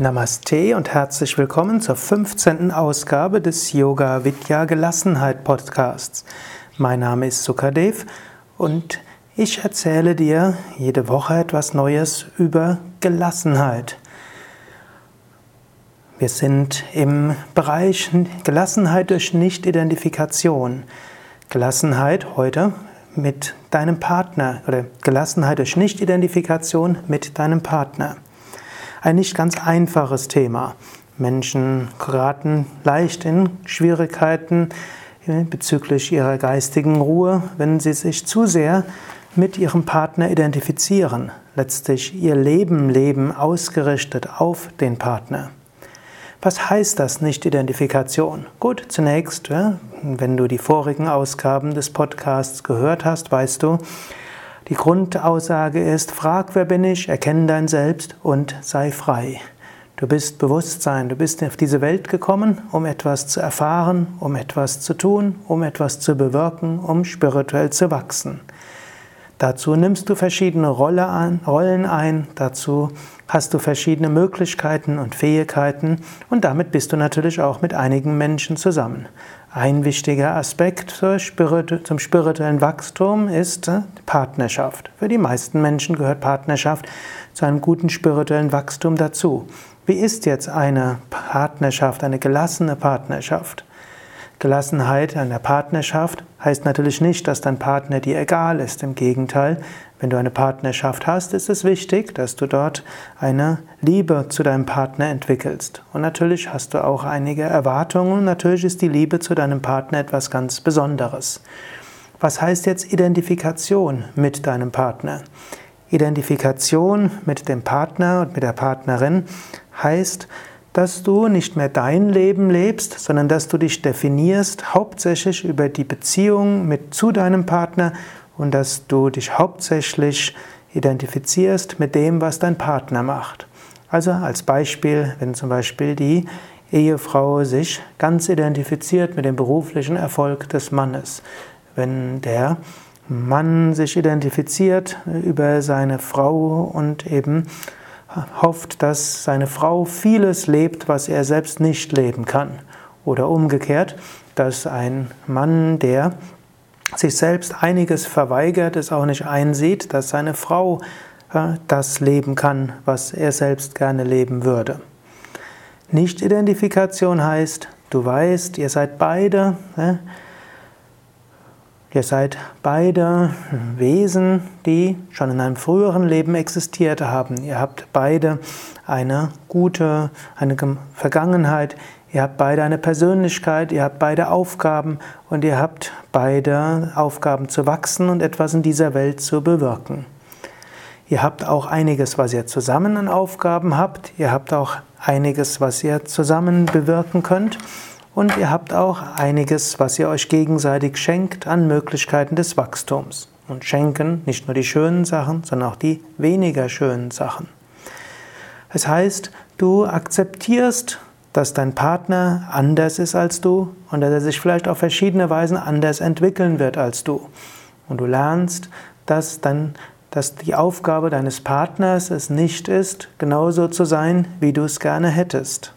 Namaste und herzlich willkommen zur 15. Ausgabe des Yoga Vidya Gelassenheit Podcasts. Mein Name ist Sukadev und ich erzähle dir jede Woche etwas Neues über Gelassenheit. Wir sind im Bereich Gelassenheit durch Nicht-Identifikation. Gelassenheit heute mit deinem Partner oder Gelassenheit durch Nicht-Identifikation mit deinem Partner. Ein nicht ganz einfaches Thema. Menschen geraten leicht in Schwierigkeiten bezüglich ihrer geistigen Ruhe, wenn sie sich zu sehr mit ihrem Partner identifizieren, letztlich ihr Leben leben ausgerichtet auf den Partner. Was heißt das Nicht-Identifikation? Gut, zunächst, wenn du die vorigen Ausgaben des Podcasts gehört hast, weißt du, die Grundaussage ist, frag, wer bin ich, erkenne dein Selbst und sei frei. Du bist Bewusstsein, du bist auf diese Welt gekommen, um etwas zu erfahren, um etwas zu tun, um etwas zu bewirken, um spirituell zu wachsen. Dazu nimmst du verschiedene Rollen ein, dazu hast du verschiedene Möglichkeiten und Fähigkeiten und damit bist du natürlich auch mit einigen Menschen zusammen. Ein wichtiger Aspekt zum spirituellen Wachstum ist äh, Partnerschaft. Für die meisten Menschen gehört Partnerschaft zu einem guten spirituellen Wachstum dazu. Wie ist jetzt eine Partnerschaft, eine gelassene Partnerschaft? Gelassenheit an der Partnerschaft heißt natürlich nicht, dass dein Partner dir egal ist. Im Gegenteil, wenn du eine Partnerschaft hast, ist es wichtig, dass du dort eine Liebe zu deinem Partner entwickelst. Und natürlich hast du auch einige Erwartungen natürlich ist die Liebe zu deinem Partner etwas ganz Besonderes. Was heißt jetzt Identifikation mit deinem Partner? Identifikation mit dem Partner und mit der Partnerin heißt, dass du nicht mehr dein Leben lebst, sondern dass du dich definierst hauptsächlich über die Beziehung mit zu deinem Partner und dass du dich hauptsächlich identifizierst mit dem, was dein Partner macht. Also als Beispiel, wenn zum Beispiel die Ehefrau sich ganz identifiziert mit dem beruflichen Erfolg des Mannes, wenn der Mann sich identifiziert über seine Frau und eben hofft, dass seine Frau vieles lebt, was er selbst nicht leben kann. Oder umgekehrt, dass ein Mann, der sich selbst einiges verweigert, es auch nicht einsieht, dass seine Frau äh, das leben kann, was er selbst gerne leben würde. Nicht-Identifikation heißt, du weißt, ihr seid beide äh, Ihr seid beide Wesen, die schon in einem früheren Leben existiert haben. Ihr habt beide eine gute, eine Vergangenheit. Ihr habt beide eine Persönlichkeit. Ihr habt beide Aufgaben und ihr habt beide Aufgaben zu wachsen und etwas in dieser Welt zu bewirken. Ihr habt auch einiges, was ihr zusammen an Aufgaben habt. Ihr habt auch einiges, was ihr zusammen bewirken könnt. Und ihr habt auch einiges, was ihr euch gegenseitig schenkt an Möglichkeiten des Wachstums. Und schenken nicht nur die schönen Sachen, sondern auch die weniger schönen Sachen. Das heißt, du akzeptierst, dass dein Partner anders ist als du und dass er sich vielleicht auf verschiedene Weisen anders entwickeln wird als du. Und du lernst, dass dann dass die Aufgabe deines Partners es nicht ist, genauso zu sein, wie du es gerne hättest.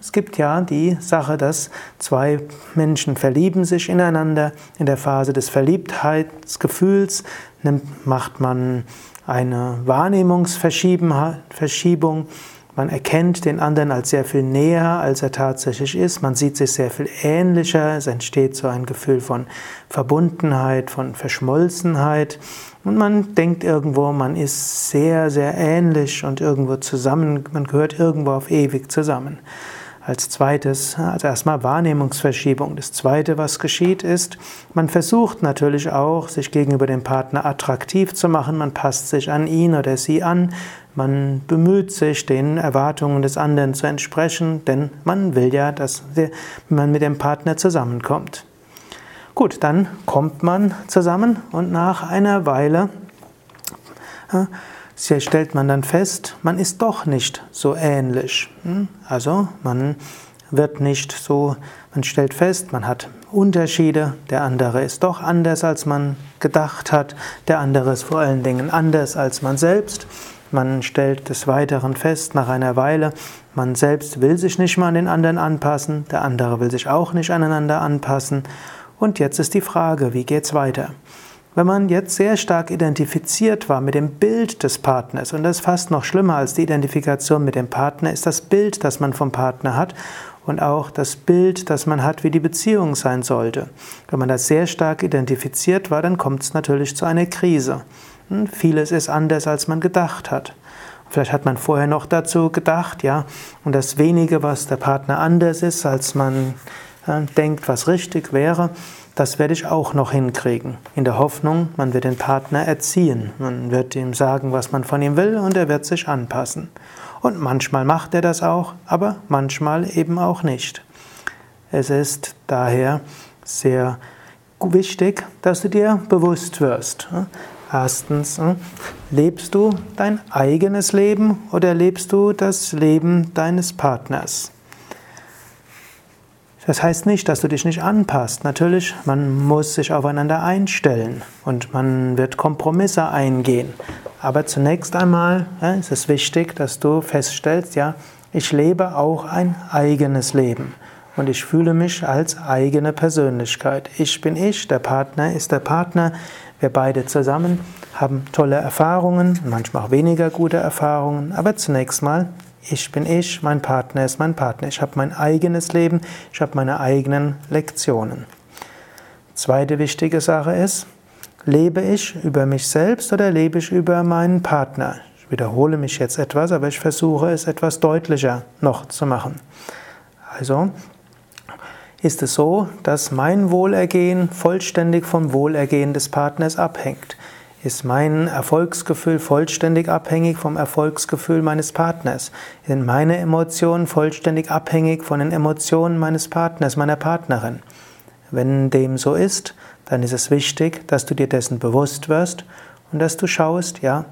Es gibt ja die Sache, dass zwei Menschen verlieben sich ineinander. In der Phase des Verliebtheitsgefühls macht man eine Wahrnehmungsverschiebung. Man erkennt den anderen als sehr viel näher, als er tatsächlich ist. Man sieht sich sehr viel ähnlicher. Es entsteht so ein Gefühl von Verbundenheit, von Verschmolzenheit. Und man denkt irgendwo, man ist sehr, sehr ähnlich und irgendwo zusammen, man gehört irgendwo auf ewig zusammen. Als zweites, also erstmal Wahrnehmungsverschiebung. Das zweite, was geschieht, ist, man versucht natürlich auch, sich gegenüber dem Partner attraktiv zu machen. Man passt sich an ihn oder sie an. Man bemüht sich, den Erwartungen des anderen zu entsprechen, denn man will ja, dass man mit dem Partner zusammenkommt. Gut, dann kommt man zusammen und nach einer Weile hier stellt man dann fest, man ist doch nicht so ähnlich. Hm? Also man wird nicht so, man stellt fest, man hat Unterschiede, der andere ist doch anders, als man gedacht hat, der andere ist vor allen Dingen anders als man selbst. man stellt des Weiteren fest, nach einer Weile, man selbst will sich nicht mehr an den anderen anpassen, der andere will sich auch nicht aneinander anpassen. Und jetzt ist die Frage, wie geht's weiter? Wenn man jetzt sehr stark identifiziert war mit dem Bild des Partners, und das ist fast noch schlimmer als die Identifikation mit dem Partner, ist das Bild, das man vom Partner hat und auch das Bild, das man hat, wie die Beziehung sein sollte. Wenn man das sehr stark identifiziert war, dann kommt es natürlich zu einer Krise. Hm, vieles ist anders, als man gedacht hat. Vielleicht hat man vorher noch dazu gedacht, ja, und das wenige, was der Partner anders ist, als man denkt, was richtig wäre, das werde ich auch noch hinkriegen. In der Hoffnung, man wird den Partner erziehen. Man wird ihm sagen, was man von ihm will und er wird sich anpassen. Und manchmal macht er das auch, aber manchmal eben auch nicht. Es ist daher sehr wichtig, dass du dir bewusst wirst. Erstens, lebst du dein eigenes Leben oder lebst du das Leben deines Partners? Das heißt nicht, dass du dich nicht anpasst. Natürlich, man muss sich aufeinander einstellen und man wird Kompromisse eingehen. Aber zunächst einmal ja, ist es wichtig, dass du feststellst, ja, ich lebe auch ein eigenes Leben und ich fühle mich als eigene Persönlichkeit. Ich bin ich, der Partner ist der Partner. Wir beide zusammen haben tolle Erfahrungen, manchmal auch weniger gute Erfahrungen, aber zunächst mal ich bin ich, mein Partner ist mein Partner. Ich habe mein eigenes Leben, ich habe meine eigenen Lektionen. Zweite wichtige Sache ist, lebe ich über mich selbst oder lebe ich über meinen Partner? Ich wiederhole mich jetzt etwas, aber ich versuche es etwas deutlicher noch zu machen. Also ist es so, dass mein Wohlergehen vollständig vom Wohlergehen des Partners abhängt ist mein Erfolgsgefühl vollständig abhängig vom Erfolgsgefühl meines Partners? Sind meine Emotionen vollständig abhängig von den Emotionen meines Partners, meiner Partnerin? Wenn dem so ist, dann ist es wichtig, dass du dir dessen bewusst wirst und dass du schaust, ja,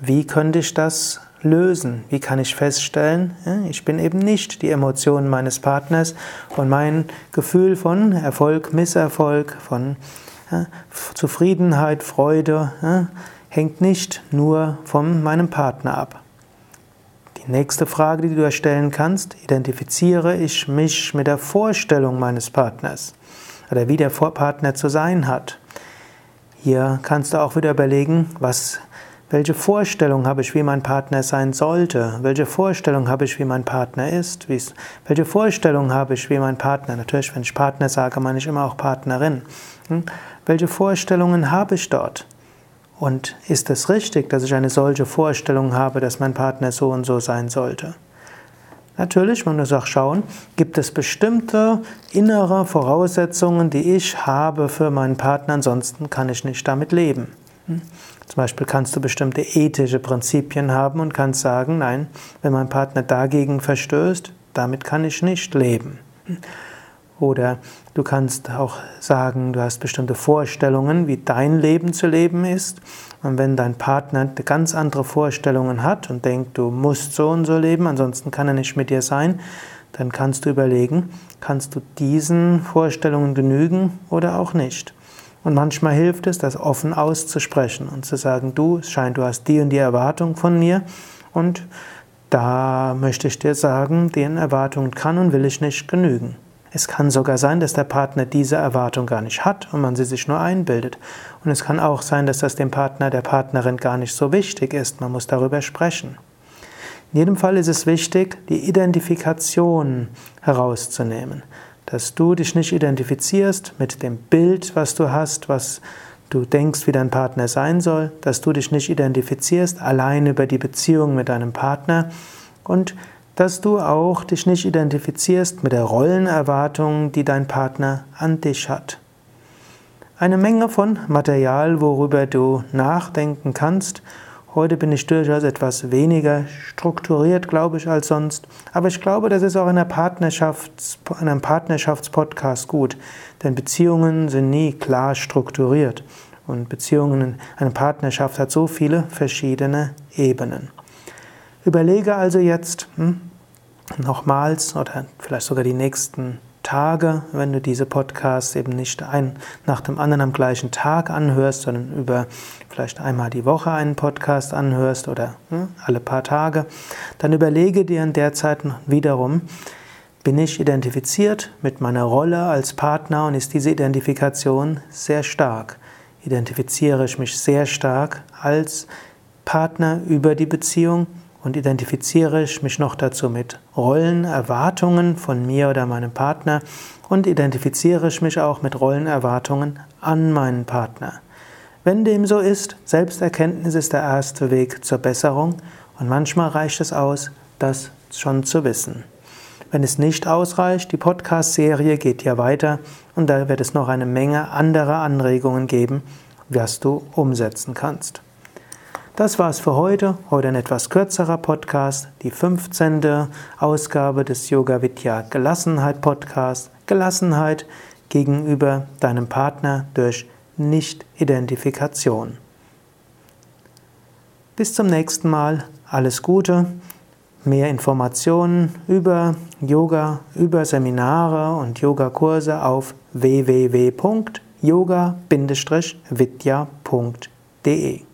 wie könnte ich das lösen? Wie kann ich feststellen, ich bin eben nicht die Emotionen meines Partners und mein Gefühl von Erfolg, Misserfolg, von Zufriedenheit, Freude hängt nicht nur von meinem Partner ab. Die nächste Frage, die du erstellen kannst, identifiziere ich mich mit der Vorstellung meines Partners oder wie der Partner zu sein hat. Hier kannst du auch wieder überlegen, was, welche Vorstellung habe ich, wie mein Partner sein sollte? Welche Vorstellung habe ich, wie mein Partner ist? welche Vorstellung habe ich, wie mein Partner? Natürlich, wenn ich Partner sage, meine ich immer auch Partnerin. Hm? Welche Vorstellungen habe ich dort? Und ist es richtig, dass ich eine solche Vorstellung habe, dass mein Partner so und so sein sollte? Natürlich, man muss auch schauen, gibt es bestimmte innere Voraussetzungen, die ich habe für meinen Partner, ansonsten kann ich nicht damit leben. Hm? Zum Beispiel kannst du bestimmte ethische Prinzipien haben und kannst sagen, nein, wenn mein Partner dagegen verstößt, damit kann ich nicht leben. Oder du kannst auch sagen, du hast bestimmte Vorstellungen, wie dein Leben zu leben ist. Und wenn dein Partner ganz andere Vorstellungen hat und denkt, du musst so und so leben, ansonsten kann er nicht mit dir sein, dann kannst du überlegen, kannst du diesen Vorstellungen genügen oder auch nicht. Und manchmal hilft es, das offen auszusprechen und zu sagen, du, es scheint, du hast die und die Erwartung von mir und da möchte ich dir sagen, den Erwartungen kann und will ich nicht genügen. Es kann sogar sein, dass der Partner diese Erwartung gar nicht hat und man sie sich nur einbildet. Und es kann auch sein, dass das dem Partner, der Partnerin gar nicht so wichtig ist. Man muss darüber sprechen. In jedem Fall ist es wichtig, die Identifikation herauszunehmen. Dass du dich nicht identifizierst mit dem Bild, was du hast, was du denkst, wie dein Partner sein soll, dass du dich nicht identifizierst allein über die Beziehung mit deinem Partner und dass du auch dich nicht identifizierst mit der Rollenerwartung, die dein Partner an dich hat. Eine Menge von Material, worüber du nachdenken kannst. Heute bin ich durchaus etwas weniger strukturiert, glaube ich, als sonst. Aber ich glaube, das ist auch in, Partnerschafts-, in einem Partnerschaftspodcast gut. Denn Beziehungen sind nie klar strukturiert. Und Beziehungen, eine Partnerschaft hat so viele verschiedene Ebenen. Überlege also jetzt hm, nochmals oder vielleicht sogar die nächsten Tage, wenn du diese Podcasts eben nicht ein nach dem anderen am gleichen Tag anhörst, sondern über vielleicht einmal die Woche einen Podcast anhörst oder hm, alle paar Tage, dann überlege dir in der Zeit wiederum, bin ich identifiziert mit meiner Rolle als Partner und ist diese Identifikation sehr stark? Identifiziere ich mich sehr stark als Partner über die Beziehung und identifiziere ich mich noch dazu mit Rollenerwartungen von mir oder meinem Partner und identifiziere ich mich auch mit Rollenerwartungen an meinen Partner. Wenn dem so ist, Selbsterkenntnis ist der erste Weg zur Besserung und manchmal reicht es aus, das schon zu wissen. Wenn es nicht ausreicht, die Podcast-Serie geht ja weiter und da wird es noch eine Menge anderer Anregungen geben, was du umsetzen kannst. Das war's für heute. Heute ein etwas kürzerer Podcast, die 15. Ausgabe des Yoga Vidya Gelassenheit Podcast. Gelassenheit gegenüber deinem Partner durch Nicht-Identifikation. Bis zum nächsten Mal. Alles Gute. Mehr Informationen über Yoga, über Seminare und Yogakurse auf www.yoga-vidya.de